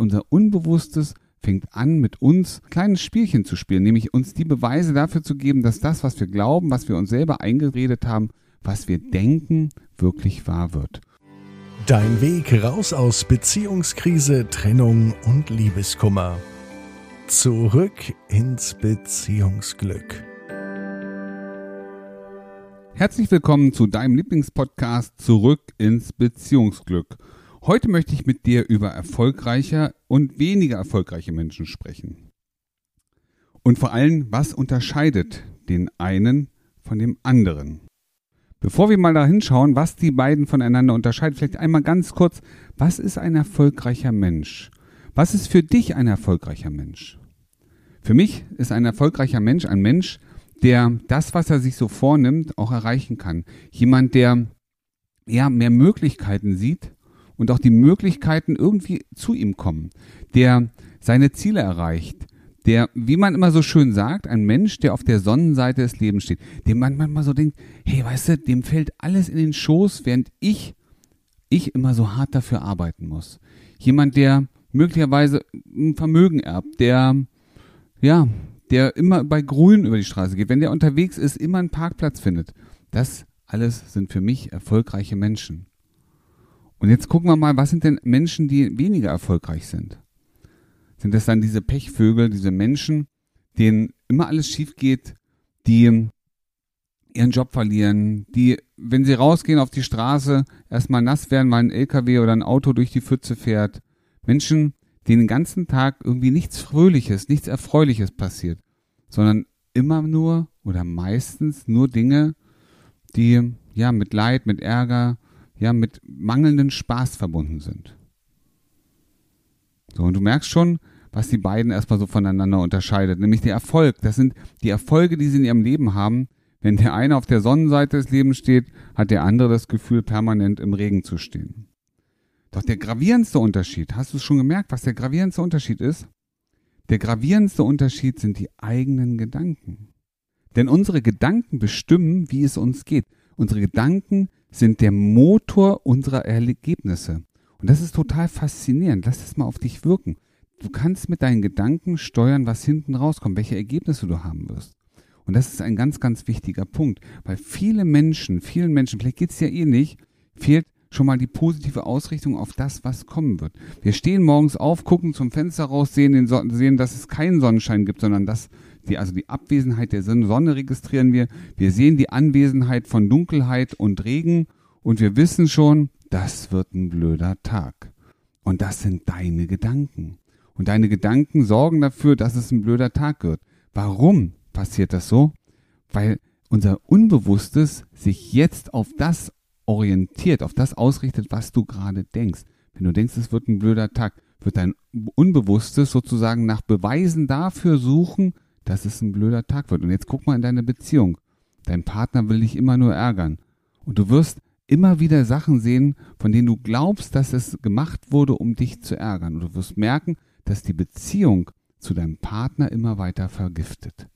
unser Unbewusstes fängt an, mit uns kleines Spielchen zu spielen, nämlich uns die Beweise dafür zu geben, dass das, was wir glauben, was wir uns selber eingeredet haben, was wir denken, wirklich wahr wird. Dein Weg raus aus Beziehungskrise, Trennung und Liebeskummer. Zurück ins Beziehungsglück. Herzlich willkommen zu deinem Lieblingspodcast Zurück ins Beziehungsglück. Heute möchte ich mit dir über erfolgreiche und weniger erfolgreiche Menschen sprechen. Und vor allem, was unterscheidet den einen von dem anderen? Bevor wir mal da hinschauen, was die beiden voneinander unterscheidet, vielleicht einmal ganz kurz, was ist ein erfolgreicher Mensch? Was ist für dich ein erfolgreicher Mensch? Für mich ist ein erfolgreicher Mensch ein Mensch, der das, was er sich so vornimmt, auch erreichen kann. Jemand, der ja mehr Möglichkeiten sieht, und auch die Möglichkeiten irgendwie zu ihm kommen, der seine Ziele erreicht, der, wie man immer so schön sagt, ein Mensch, der auf der Sonnenseite des Lebens steht, dem man manchmal so denkt, hey, weißt du, dem fällt alles in den Schoß, während ich, ich immer so hart dafür arbeiten muss. Jemand, der möglicherweise ein Vermögen erbt, der, ja, der immer bei Grün über die Straße geht, wenn der unterwegs ist, immer einen Parkplatz findet. Das alles sind für mich erfolgreiche Menschen. Und jetzt gucken wir mal, was sind denn Menschen, die weniger erfolgreich sind? Sind das dann diese Pechvögel, diese Menschen, denen immer alles schief geht, die ihren Job verlieren, die, wenn sie rausgehen auf die Straße, erstmal nass werden, weil ein LKW oder ein Auto durch die Pfütze fährt. Menschen, denen den ganzen Tag irgendwie nichts Fröhliches, nichts Erfreuliches passiert, sondern immer nur oder meistens nur Dinge, die ja mit Leid, mit Ärger, ja mit mangelnden Spaß verbunden sind. So, und du merkst schon, was die beiden erstmal so voneinander unterscheidet, nämlich der Erfolg. Das sind die Erfolge, die sie in ihrem Leben haben. Wenn der eine auf der Sonnenseite des Lebens steht, hat der andere das Gefühl, permanent im Regen zu stehen. Doch der gravierendste Unterschied, hast du es schon gemerkt, was der gravierendste Unterschied ist? Der gravierendste Unterschied sind die eigenen Gedanken. Denn unsere Gedanken bestimmen, wie es uns geht. Unsere Gedanken sind der Motor unserer Ergebnisse. Und das ist total faszinierend. Lass das mal auf dich wirken. Du kannst mit deinen Gedanken steuern, was hinten rauskommt, welche Ergebnisse du haben wirst. Und das ist ein ganz, ganz wichtiger Punkt, weil viele Menschen, vielen Menschen, vielleicht geht es ja eh nicht, fehlt schon mal die positive Ausrichtung auf das, was kommen wird. Wir stehen morgens auf, gucken zum Fenster raus, sehen, den so sehen dass es keinen Sonnenschein gibt, sondern dass die, also die Abwesenheit der Sonne registrieren wir. Wir sehen die Anwesenheit von Dunkelheit und Regen und wir wissen schon, das wird ein blöder Tag. Und das sind deine Gedanken. Und deine Gedanken sorgen dafür, dass es ein blöder Tag wird. Warum passiert das so? Weil unser Unbewusstes sich jetzt auf das orientiert, auf das ausrichtet, was du gerade denkst. Wenn du denkst, es wird ein blöder Tag, wird dein Unbewusstes sozusagen nach Beweisen dafür suchen, dass es ein blöder Tag wird. Und jetzt guck mal in deine Beziehung. Dein Partner will dich immer nur ärgern. Und du wirst immer wieder Sachen sehen, von denen du glaubst, dass es gemacht wurde, um dich zu ärgern. Und du wirst merken, dass die Beziehung zu deinem Partner immer weiter vergiftet.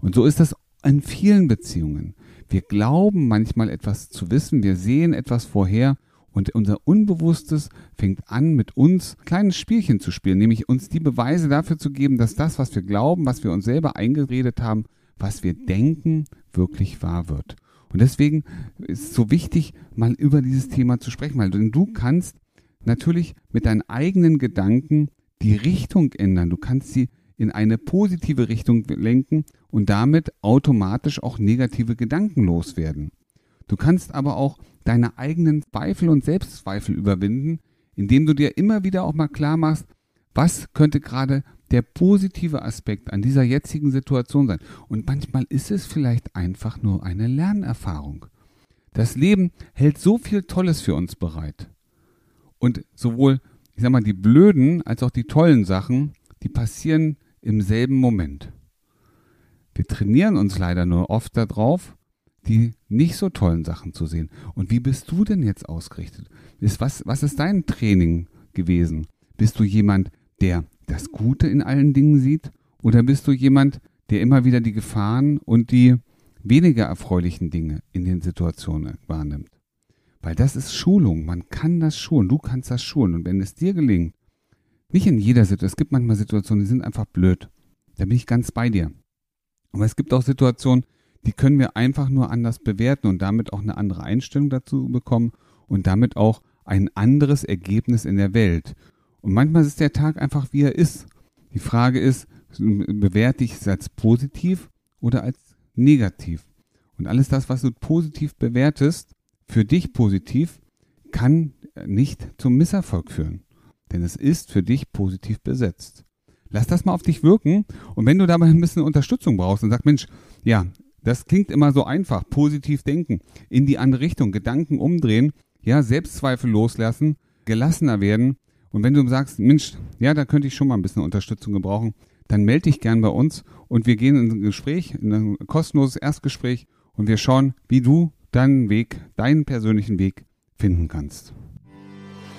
Und so ist das in vielen Beziehungen. Wir glauben manchmal etwas zu wissen, wir sehen etwas vorher und unser Unbewusstes fängt an, mit uns kleines Spielchen zu spielen, nämlich uns die Beweise dafür zu geben, dass das, was wir glauben, was wir uns selber eingeredet haben, was wir denken, wirklich wahr wird. Und deswegen ist es so wichtig, mal über dieses Thema zu sprechen, weil du kannst natürlich mit deinen eigenen Gedanken die Richtung ändern. Du kannst sie in eine positive Richtung lenken und damit automatisch auch negative Gedanken loswerden. Du kannst aber auch deine eigenen Zweifel und Selbstzweifel überwinden, indem du dir immer wieder auch mal klar machst, was könnte gerade der positive Aspekt an dieser jetzigen Situation sein. Und manchmal ist es vielleicht einfach nur eine Lernerfahrung. Das Leben hält so viel Tolles für uns bereit. Und sowohl, ich sag mal, die blöden als auch die tollen Sachen, die passieren im selben Moment. Wir trainieren uns leider nur oft darauf, die nicht so tollen Sachen zu sehen. Und wie bist du denn jetzt ausgerichtet? Ist, was, was ist dein Training gewesen? Bist du jemand, der das Gute in allen Dingen sieht? Oder bist du jemand, der immer wieder die Gefahren und die weniger erfreulichen Dinge in den Situationen wahrnimmt? Weil das ist Schulung. Man kann das schulen. Du kannst das schulen. Und wenn es dir gelingt, Nicht in jeder Situation. Es gibt manchmal Situationen, die sind einfach blöd. Da bin ich ganz bei dir. Aber es gibt auch Situationen, die können wir einfach nur anders bewerten und damit auch eine andere Einstellung dazu bekommen und damit auch ein anderes Ergebnis in der Welt. Und manchmal ist der Tag einfach, wie er ist. Die Frage ist, bewerte ich es als positiv oder als negativ? Und alles das, was du positiv bewertest, für dich positiv, kann nicht zum Misserfolg führen. Denn es ist für dich positiv besetzt. Lass das mal auf dich wirken. Und wenn du dabei ein bisschen Unterstützung brauchst und sagst, Mensch, ja, das klingt immer so einfach, positiv denken, in die andere Richtung, Gedanken umdrehen, ja, Selbstzweifel loslassen, gelassener werden. Und wenn du sagst, Mensch, ja, da könnte ich schon mal ein bisschen Unterstützung gebrauchen, dann melde dich gern bei uns und wir gehen in ein Gespräch, in ein kostenloses Erstgespräch und wir schauen, wie du deinen Weg, deinen persönlichen Weg finden kannst.